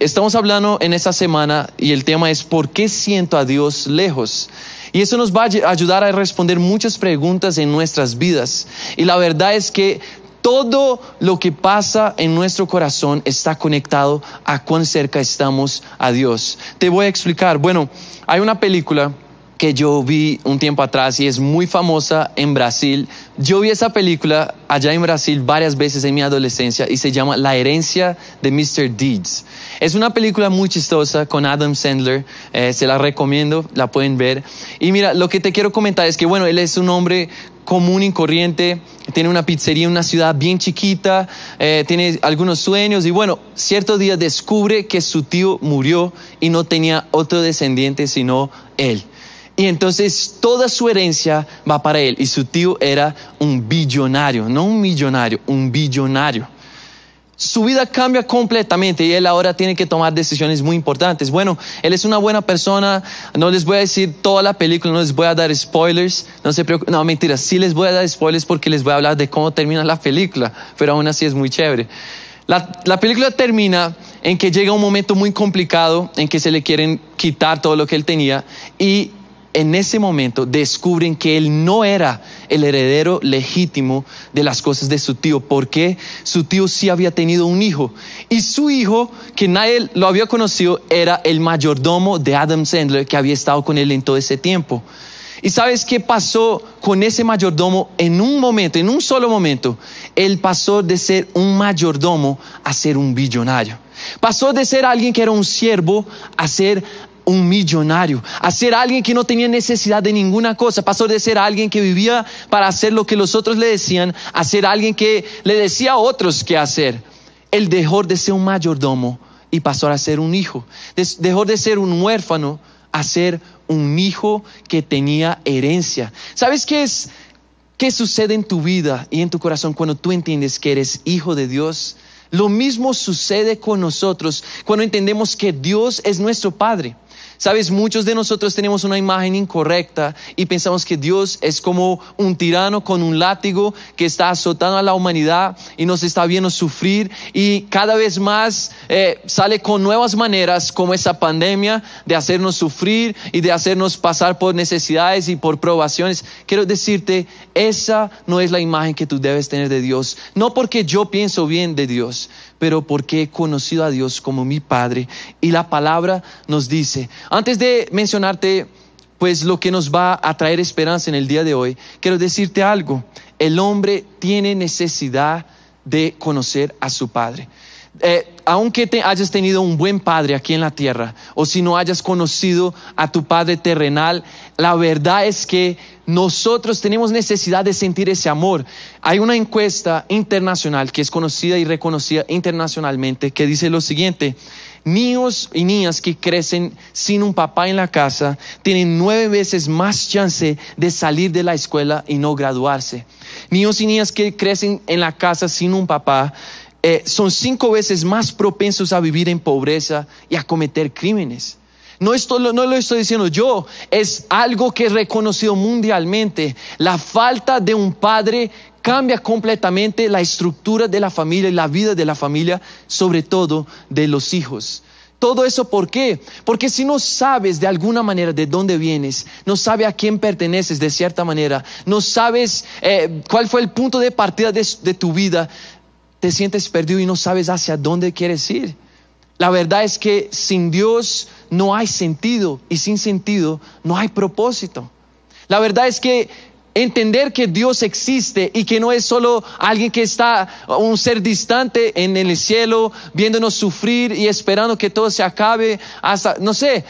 Estamos hablando en esta semana y el tema es ¿por qué siento a Dios lejos? Y eso nos va a ayudar a responder muchas preguntas en nuestras vidas. Y la verdad es que todo lo que pasa en nuestro corazón está conectado a cuán cerca estamos a Dios. Te voy a explicar. Bueno, hay una película que yo vi un tiempo atrás y es muy famosa en Brasil. Yo vi esa película allá en Brasil varias veces en mi adolescencia y se llama La herencia de Mr. Deeds. Es una película muy chistosa con Adam Sandler, eh, se la recomiendo, la pueden ver. Y mira, lo que te quiero comentar es que, bueno, él es un hombre común y corriente, tiene una pizzería en una ciudad bien chiquita, eh, tiene algunos sueños y bueno, cierto día descubre que su tío murió y no tenía otro descendiente sino él. Y entonces toda su herencia va para él. Y su tío era un billonario, no un millonario, un billonario. Su vida cambia completamente y él ahora tiene que tomar decisiones muy importantes. Bueno, él es una buena persona, no les voy a decir toda la película, no les voy a dar spoilers, no se preocupen, no mentira, sí les voy a dar spoilers porque les voy a hablar de cómo termina la película, pero aún así es muy chévere. La, la, película termina en que llega un momento muy complicado en que se le quieren quitar todo lo que él tenía y en ese momento descubren que él no era el heredero legítimo de las cosas de su tío, porque su tío sí había tenido un hijo. Y su hijo, que nadie lo había conocido, era el mayordomo de Adam Sandler, que había estado con él en todo ese tiempo. ¿Y sabes qué pasó con ese mayordomo en un momento, en un solo momento? Él pasó de ser un mayordomo a ser un billonario. Pasó de ser alguien que era un siervo a ser un millonario, a ser alguien que no tenía necesidad de ninguna cosa, pasó de ser alguien que vivía para hacer lo que los otros le decían, a ser alguien que le decía a otros qué hacer. Él dejó de ser un mayordomo y pasó a ser un hijo. Dejó de ser un huérfano a ser un hijo que tenía herencia. ¿Sabes qué es? ¿Qué sucede en tu vida y en tu corazón cuando tú entiendes que eres hijo de Dios? Lo mismo sucede con nosotros cuando entendemos que Dios es nuestro Padre. Sabes, muchos de nosotros tenemos una imagen incorrecta y pensamos que Dios es como un tirano con un látigo que está azotando a la humanidad y nos está viendo sufrir y cada vez más eh, sale con nuevas maneras como esa pandemia de hacernos sufrir y de hacernos pasar por necesidades y por probaciones. Quiero decirte, esa no es la imagen que tú debes tener de Dios. No porque yo pienso bien de Dios, pero porque he conocido a Dios como mi Padre. Y la palabra nos dice, antes de mencionarte pues lo que nos va a traer esperanza en el día de hoy, quiero decirte algo, el hombre tiene necesidad de conocer a su Padre. Eh, aunque te hayas tenido un buen padre aquí en la tierra, o si no hayas conocido a tu padre terrenal, la verdad es que nosotros tenemos necesidad de sentir ese amor. Hay una encuesta internacional que es conocida y reconocida internacionalmente que dice lo siguiente, niños y niñas que crecen sin un papá en la casa tienen nueve veces más chance de salir de la escuela y no graduarse. Niños y niñas que crecen en la casa sin un papá eh, son cinco veces más propensos a vivir en pobreza y a cometer crímenes. No, no lo estoy diciendo yo, es algo que es reconocido mundialmente. La falta de un padre cambia completamente la estructura de la familia y la vida de la familia, sobre todo de los hijos. Todo eso, ¿por qué? Porque si no sabes de alguna manera de dónde vienes, no sabes a quién perteneces de cierta manera, no sabes eh, cuál fue el punto de partida de tu vida, te sientes perdido y no sabes hacia dónde quieres ir. La verdad es que sin Dios no hay sentido y sin sentido no hay propósito. La verdad es que entender que Dios existe y que no es solo alguien que está, un ser distante en el cielo, viéndonos sufrir y esperando que todo se acabe hasta, no sé,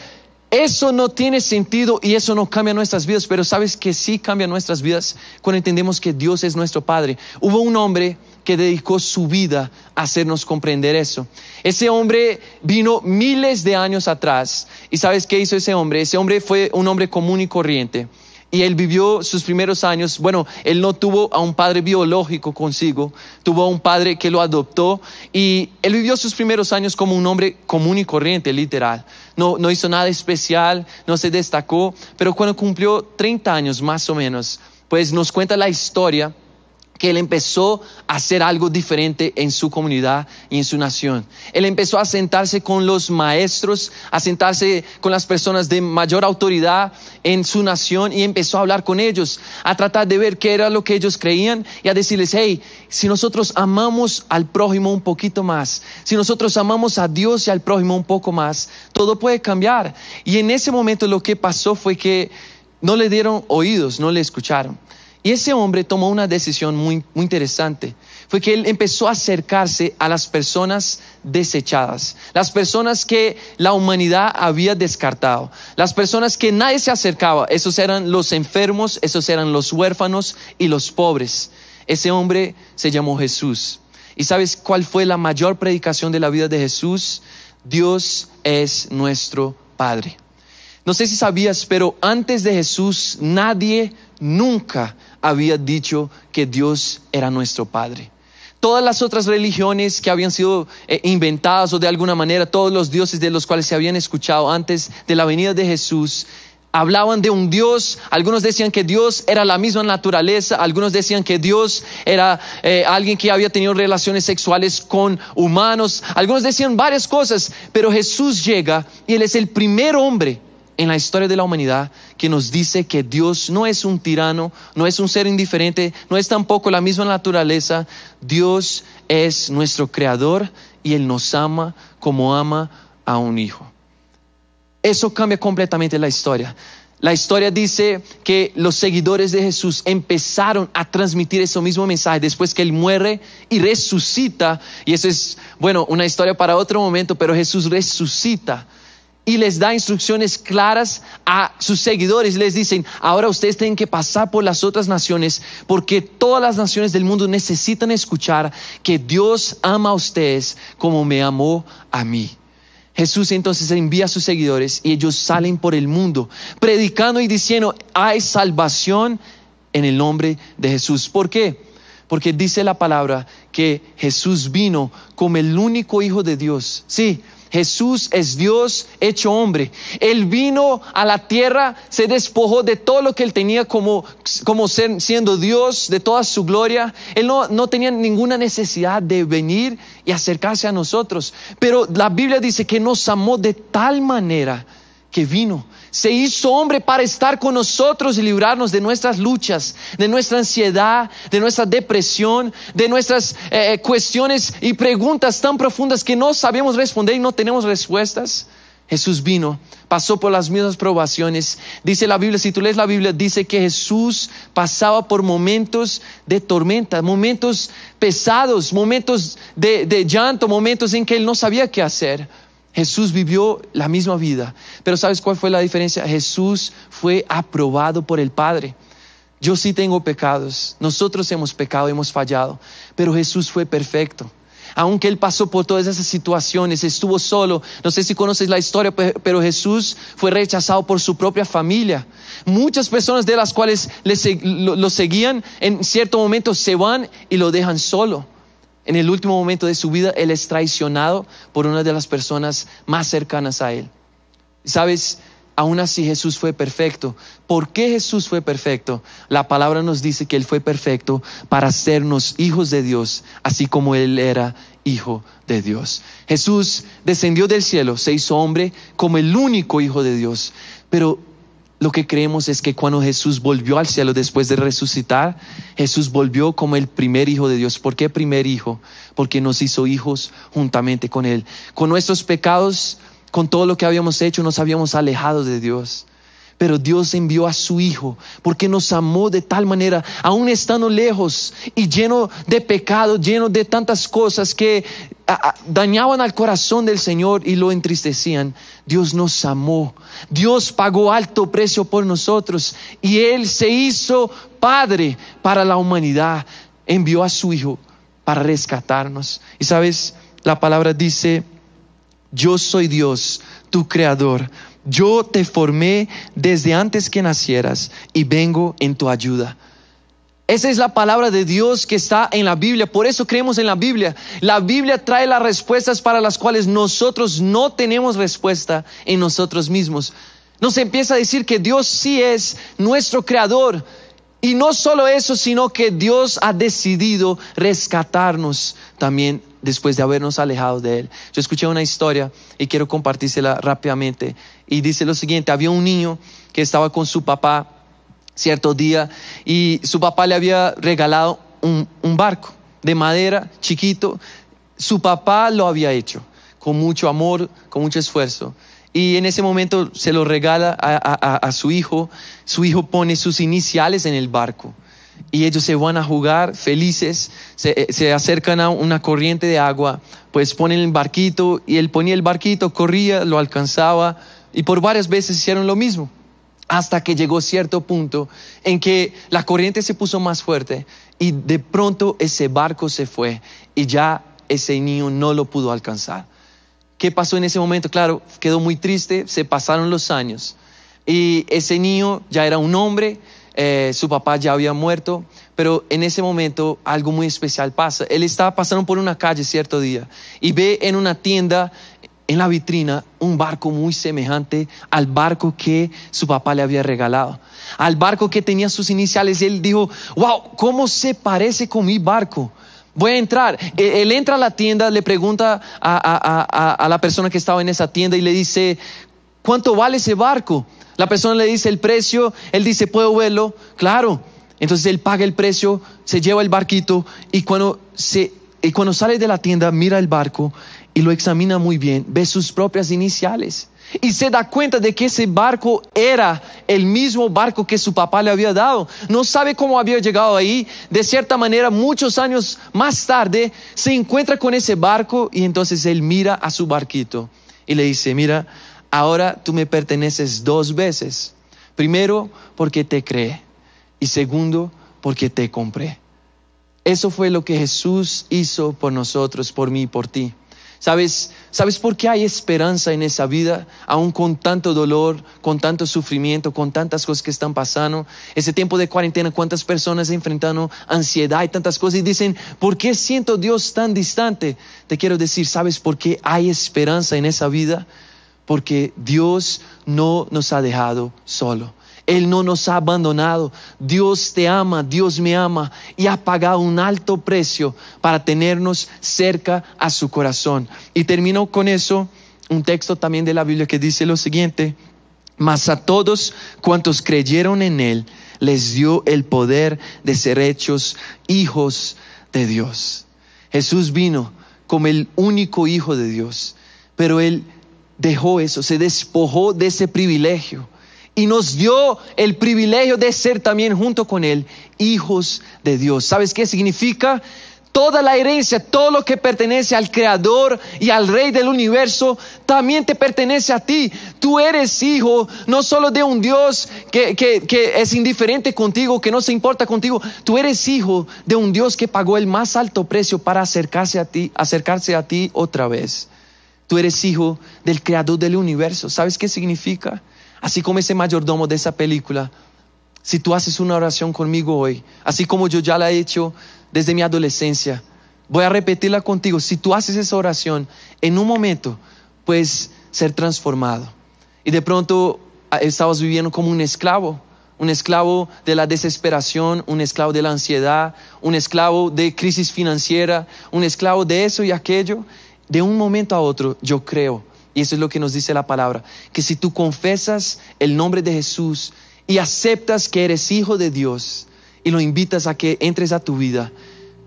eso no tiene sentido y eso no cambia nuestras vidas, pero sabes que sí cambia nuestras vidas cuando entendemos que Dios es nuestro Padre. Hubo un hombre que dedicó su vida a hacernos comprender eso. Ese hombre vino miles de años atrás. ¿Y sabes qué hizo ese hombre? Ese hombre fue un hombre común y corriente. Y él vivió sus primeros años, bueno, él no tuvo a un padre biológico consigo, tuvo a un padre que lo adoptó y él vivió sus primeros años como un hombre común y corriente, literal. No, no hizo nada especial, no se destacó, pero cuando cumplió 30 años más o menos, pues nos cuenta la historia que él empezó a hacer algo diferente en su comunidad y en su nación. Él empezó a sentarse con los maestros, a sentarse con las personas de mayor autoridad en su nación y empezó a hablar con ellos, a tratar de ver qué era lo que ellos creían y a decirles, hey, si nosotros amamos al prójimo un poquito más, si nosotros amamos a Dios y al prójimo un poco más, todo puede cambiar. Y en ese momento lo que pasó fue que no le dieron oídos, no le escucharon. Y ese hombre tomó una decisión muy, muy interesante. Fue que él empezó a acercarse a las personas desechadas, las personas que la humanidad había descartado, las personas que nadie se acercaba. Esos eran los enfermos, esos eran los huérfanos y los pobres. Ese hombre se llamó Jesús. ¿Y sabes cuál fue la mayor predicación de la vida de Jesús? Dios es nuestro Padre. No sé si sabías, pero antes de Jesús nadie nunca había dicho que Dios era nuestro Padre. Todas las otras religiones que habían sido eh, inventadas o de alguna manera, todos los dioses de los cuales se habían escuchado antes de la venida de Jesús, hablaban de un Dios, algunos decían que Dios era la misma naturaleza, algunos decían que Dios era eh, alguien que había tenido relaciones sexuales con humanos, algunos decían varias cosas, pero Jesús llega y Él es el primer hombre en la historia de la humanidad que nos dice que Dios no es un tirano, no es un ser indiferente, no es tampoco la misma naturaleza. Dios es nuestro creador y Él nos ama como ama a un hijo. Eso cambia completamente la historia. La historia dice que los seguidores de Jesús empezaron a transmitir ese mismo mensaje después que Él muere y resucita. Y eso es, bueno, una historia para otro momento, pero Jesús resucita y les da instrucciones claras a sus seguidores. Les dicen, ahora ustedes tienen que pasar por las otras naciones porque todas las naciones del mundo necesitan escuchar que Dios ama a ustedes como me amó a mí. Jesús entonces envía a sus seguidores y ellos salen por el mundo predicando y diciendo, hay salvación en el nombre de Jesús. ¿Por qué? Porque dice la palabra que Jesús vino como el único Hijo de Dios. Sí, Jesús es Dios hecho hombre. Él vino a la tierra, se despojó de todo lo que él tenía como, como siendo Dios, de toda su gloria. Él no, no tenía ninguna necesidad de venir y acercarse a nosotros. Pero la Biblia dice que nos amó de tal manera que vino se hizo hombre para estar con nosotros y librarnos de nuestras luchas, de nuestra ansiedad, de nuestra depresión, de nuestras eh, cuestiones y preguntas tan profundas que no sabemos responder y no tenemos respuestas. Jesús vino, pasó por las mismas probaciones. Dice la Biblia, si tú lees la Biblia, dice que Jesús pasaba por momentos de tormenta, momentos pesados, momentos de, de llanto, momentos en que él no sabía qué hacer. Jesús vivió la misma vida, pero ¿sabes cuál fue la diferencia? Jesús fue aprobado por el Padre. Yo sí tengo pecados, nosotros hemos pecado, hemos fallado, pero Jesús fue perfecto. Aunque Él pasó por todas esas situaciones, estuvo solo, no sé si conoces la historia, pero Jesús fue rechazado por su propia familia. Muchas personas de las cuales lo seguían en cierto momento se van y lo dejan solo en el último momento de su vida, Él es traicionado por una de las personas más cercanas a Él. ¿Sabes? Aún así Jesús fue perfecto. ¿Por qué Jesús fue perfecto? La palabra nos dice que Él fue perfecto para hacernos hijos de Dios, así como Él era hijo de Dios. Jesús descendió del cielo, se hizo hombre como el único hijo de Dios, pero lo que creemos es que cuando Jesús volvió al cielo después de resucitar, Jesús volvió como el primer hijo de Dios. ¿Por qué primer hijo? Porque nos hizo hijos juntamente con Él. Con nuestros pecados, con todo lo que habíamos hecho, nos habíamos alejado de Dios. Pero Dios envió a su Hijo porque nos amó de tal manera, aún estando lejos y lleno de pecado, lleno de tantas cosas que dañaban al corazón del Señor y lo entristecían. Dios nos amó. Dios pagó alto precio por nosotros y Él se hizo Padre para la humanidad. Envió a su Hijo para rescatarnos. Y sabes, la palabra dice, yo soy Dios, tu creador yo te formé desde antes que nacieras y vengo en tu ayuda. Esa es la palabra de Dios que está en la Biblia. Por eso creemos en la Biblia. La Biblia trae las respuestas para las cuales nosotros no tenemos respuesta en nosotros mismos. Nos empieza a decir que Dios sí es nuestro creador. Y no solo eso, sino que Dios ha decidido rescatarnos también después de habernos alejado de Él. Yo escuché una historia y quiero compartírsela rápidamente. Y dice lo siguiente, había un niño que estaba con su papá cierto día y su papá le había regalado un, barco de madera chiquito. Su papá lo había hecho con mucho amor, con mucho esfuerzo. Y en ese momento se lo regala a, su hijo. Su hijo pone sus iniciales en el barco. Y ellos se van a jugar felices, se, eh, se, acercan a una corriente de agua, pues ponen el barquito y él ponía el barquito, corría, lo alcanzaba y por varias veces hicieron lo mismo. Hasta que llegó cierto punto en que la corriente se puso más fuerte y de pronto ese barco se fue y ya ese niño no lo pudo alcanzar. ¿Qué pasó en ese momento? Claro, quedó muy triste, se pasaron los años y ese niño ya era un hombre, eh, su papá ya había muerto, pero en ese momento algo muy especial pasa. Él estaba pasando por una calle cierto día y ve en una tienda, en la vitrina, un barco muy semejante al barco que su papá le había regalado, al barco que tenía sus iniciales. Él dijo, wow, ¿cómo se parece con mi barco? Voy a entrar. E, él entra a la tienda, le pregunta a, la persona que estaba en esa tienda y le dice, ¿cuánto vale ese barco? La persona le dice el precio, él dice, ¿puedo verlo? Claro. Entonces él paga el precio, se lleva el barquito y cuando, se, y cuando sale de la tienda mira el barco y lo examina muy bien, ve sus propias iniciales y se da cuenta de que ese barco era el mismo barco que su papá le había dado. No sabe cómo había llegado ahí. De cierta manera, muchos años más tarde, se encuentra con ese barco y entonces él mira a su barquito y le dice, mira, ahora tú me perteneces dos veces. Primero, porque te creé y segundo, porque te compré. Eso fue lo que Jesús hizo por nosotros, por mí y por ti. ¿Sabes, ¿Sabes por qué hay esperanza en esa vida? Aún con tanto dolor, con tanto sufrimiento, con tantas cosas que están pasando. Ese tiempo de cuarentena, cuántas personas enfrentando ansiedad y tantas cosas y dicen, ¿por qué siento Dios tan distante? Te quiero decir, ¿sabes por qué hay esperanza en esa vida? Porque Dios no nos ha dejado solo. Él no nos ha abandonado. Dios te ama, Dios me ama y ha pagado un alto precio para tenernos cerca a su corazón. Y termino con eso, un texto también de la Biblia que dice lo siguiente, mas a todos cuantos creyeron en Él, les dio el poder de ser hechos hijos de Dios. Jesús vino como el único hijo de Dios, pero Él dejó eso, se despojó de ese privilegio y nos dio el privilegio de ser también junto con Él hijos de Dios. ¿Sabes qué significa? Toda la herencia, todo lo que pertenece al Creador y al Rey del universo, también te pertenece a ti. Tú eres hijo no solo de un Dios que, que, es indiferente contigo, que no se importa contigo. Tú eres hijo de un Dios que pagó el más alto precio para acercarse a ti, acercarse a ti otra vez. Tú eres hijo del Creador del universo. ¿Sabes qué significa? Así como ese mayordomo de esa película, si tú haces una oración conmigo hoy, así como yo ya la he hecho desde mi adolescencia, voy a repetirla contigo. Si tú haces esa oración, en un momento puedes ser transformado. Y de pronto ah, estabas viviendo como un esclavo, un esclavo de la desesperación, un esclavo de la ansiedad, un esclavo de crisis financiera, un esclavo de eso y aquello. De un momento a otro, yo creo y eso es lo que nos dice la palabra, que si tú confesas el nombre de Jesús y aceptas que eres hijo de Dios y lo invitas a que entres a tu vida,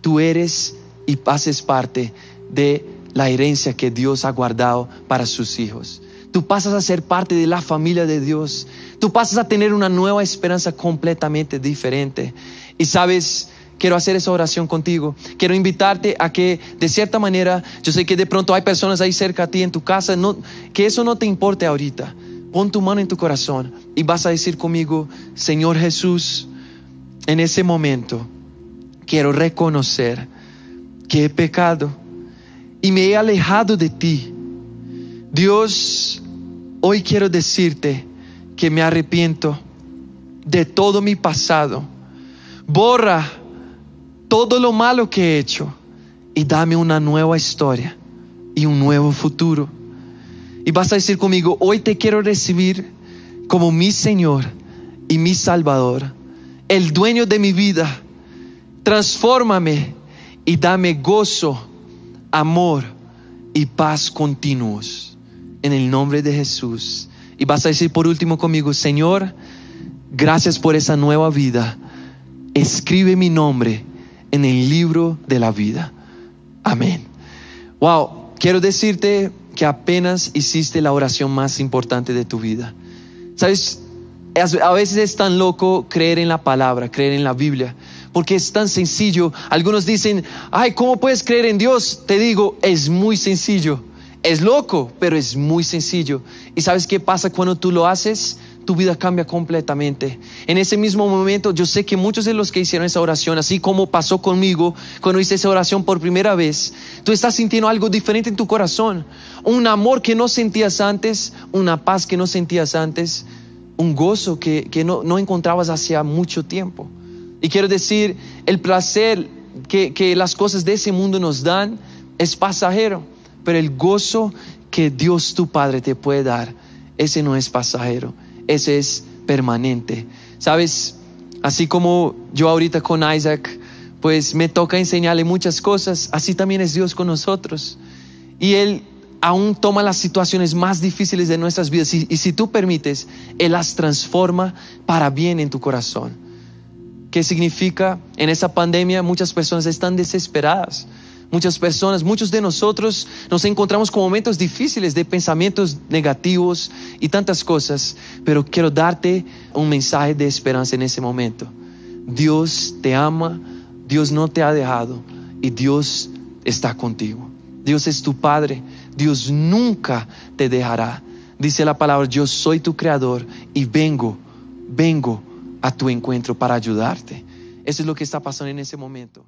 tú eres y pases parte de la herencia que Dios ha guardado para sus hijos. Tú pasas a ser parte de la familia de Dios. Tú pasas a tener una nueva esperanza completamente diferente. Y sabes, quiero hacer esa oración contigo. Quiero invitarte a que de cierta manera, yo sé que de pronto hay personas ahí cerca a ti en tu casa, no, que eso no te importe ahorita. Pon tu mano en tu corazón y vas a decir conmigo, Señor Jesús, en ese momento quiero reconocer que he pecado y me he alejado de ti. Dios, hoy quiero decirte que me arrepiento de todo mi pasado. Borra todo lo malo que he hecho y dame una nueva historia y un nuevo futuro. Y vas a decir conmigo, hoy te quiero recibir como mi Señor y mi Salvador. el dueño de mi vida. Transfórmame y dame gozo, amor y paz continuos. En el nombre de Jesús. Y vas a decir por último conmigo, Señor, gracias por esa nueva vida. Escribe mi nombre en el libro de la vida. Amén. Wow, quiero decirte que apenas hiciste la oración más importante de tu vida. Sabes, a veces es tan loco creer en la palabra, creer en la Biblia, porque es tan sencillo. Algunos dicen, ay, ¿cómo puedes creer en Dios? Te digo, es muy sencillo. Es loco, pero es muy sencillo. ¿Y sabes qué pasa cuando tú lo haces? Tu vida cambia completamente. En ese mismo momento, yo sé que muchos de los que hicieron esa oración, así como pasó conmigo cuando hice esa oración por primera vez, tú estás sintiendo algo diferente en tu corazón. Un amor que no sentías antes, una paz que no sentías antes un gozo que, no, no, encontrabas hacía mucho tiempo. Y quiero decir, el placer que, que las cosas de ese mundo nos dan es pasajero, pero el gozo que Dios tu Padre te puede dar, ese no es pasajero, ese es permanente. Sabes, así como yo ahorita con Isaac, pues me toca enseñarle muchas cosas, así también es Dios con nosotros. Y Él aún toma las situaciones más difíciles de nuestras vidas y, si tú permites, Él las transforma para bien en tu corazón. ¿Qué significa? En esa pandemia muchas personas están desesperadas. Muchas personas, muchos de nosotros nos encontramos con momentos difíciles de pensamientos negativos y tantas cosas, pero quiero darte un mensaje de esperanza en ese momento. Dios te ama, Dios no te ha dejado y Dios está contigo. Dios es tu Padre, Dios nunca te dejará. Dice la palabra, yo soy tu creador y vengo, vengo a tu encuentro para ayudarte. Eso es lo que está pasando en ese momento.